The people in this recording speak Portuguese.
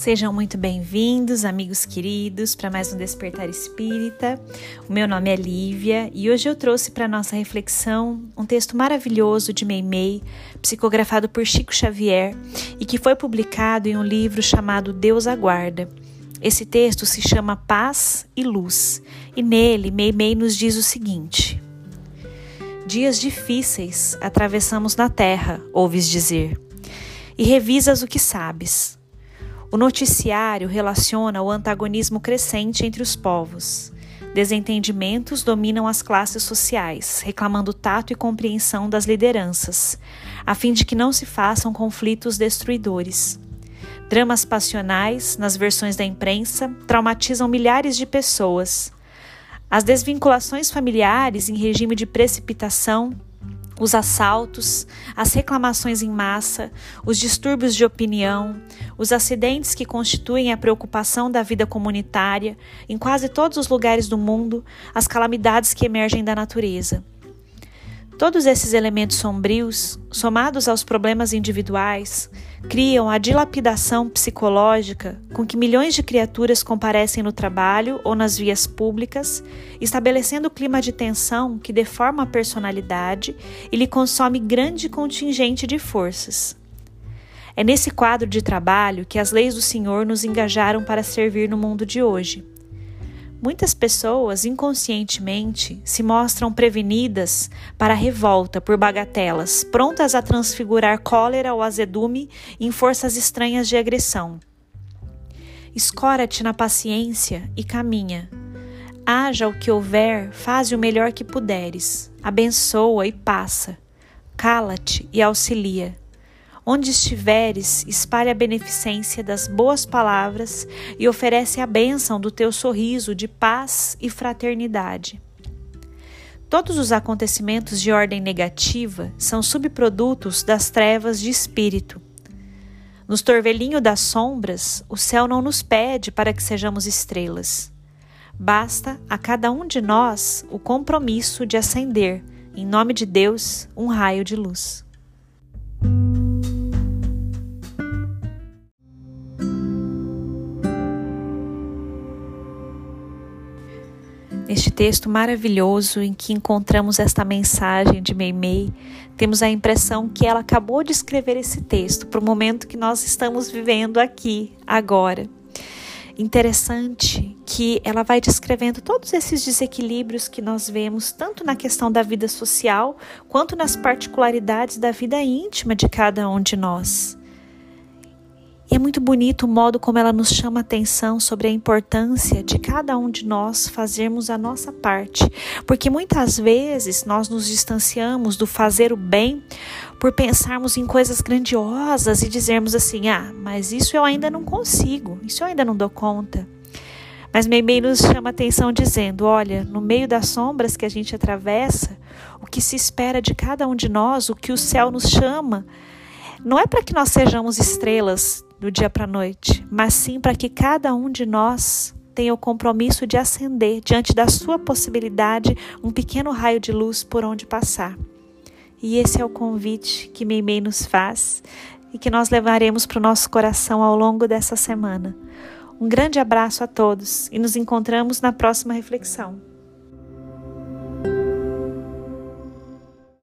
Sejam muito bem-vindos, amigos queridos, para mais um Despertar Espírita. O meu nome é Lívia e hoje eu trouxe para nossa reflexão um texto maravilhoso de Meimei, psicografado por Chico Xavier e que foi publicado em um livro chamado Deus Aguarda. Esse texto se chama Paz e Luz e nele Meimei nos diz o seguinte: Dias difíceis atravessamos na terra, ouves dizer, e revisas o que sabes o noticiário relaciona o antagonismo crescente entre os povos. Desentendimentos dominam as classes sociais, reclamando tato e compreensão das lideranças, a fim de que não se façam conflitos destruidores. Dramas passionais, nas versões da imprensa, traumatizam milhares de pessoas. As desvinculações familiares em regime de precipitação os assaltos, as reclamações em massa, os distúrbios de opinião, os acidentes que constituem a preocupação da vida comunitária, em quase todos os lugares do mundo, as calamidades que emergem da natureza. Todos esses elementos sombrios, somados aos problemas individuais, criam a dilapidação psicológica com que milhões de criaturas comparecem no trabalho ou nas vias públicas, estabelecendo o clima de tensão que deforma a personalidade e lhe consome grande contingente de forças. É nesse quadro de trabalho que as leis do Senhor nos engajaram para servir no mundo de hoje. Muitas pessoas inconscientemente se mostram prevenidas para a revolta por bagatelas, prontas a transfigurar cólera ou azedume em forças estranhas de agressão. Escora-te na paciência e caminha. Haja o que houver, faze o melhor que puderes. Abençoa e passa. Cala-te e auxilia. Onde estiveres, espalhe a beneficência das boas palavras e oferece a bênção do teu sorriso de paz e fraternidade. Todos os acontecimentos de ordem negativa são subprodutos das trevas de espírito. Nos torvelinho das sombras, o céu não nos pede para que sejamos estrelas. Basta a cada um de nós o compromisso de acender, em nome de Deus, um raio de luz. Neste texto maravilhoso em que encontramos esta mensagem de Meimei, temos a impressão que ela acabou de escrever esse texto para o momento que nós estamos vivendo aqui, agora. Interessante que ela vai descrevendo todos esses desequilíbrios que nós vemos, tanto na questão da vida social, quanto nas particularidades da vida íntima de cada um de nós. E é muito bonito o modo como ela nos chama atenção sobre a importância de cada um de nós fazermos a nossa parte, porque muitas vezes nós nos distanciamos do fazer o bem por pensarmos em coisas grandiosas e dizermos assim: ah, mas isso eu ainda não consigo, isso eu ainda não dou conta. Mas Meimei nos chama atenção dizendo: olha, no meio das sombras que a gente atravessa, o que se espera de cada um de nós, o que o céu nos chama, não é para que nós sejamos estrelas do dia para a noite, mas sim para que cada um de nós tenha o compromisso de acender diante da sua possibilidade um pequeno raio de luz por onde passar. E esse é o convite que Meimei nos faz e que nós levaremos para o nosso coração ao longo dessa semana. Um grande abraço a todos e nos encontramos na próxima reflexão.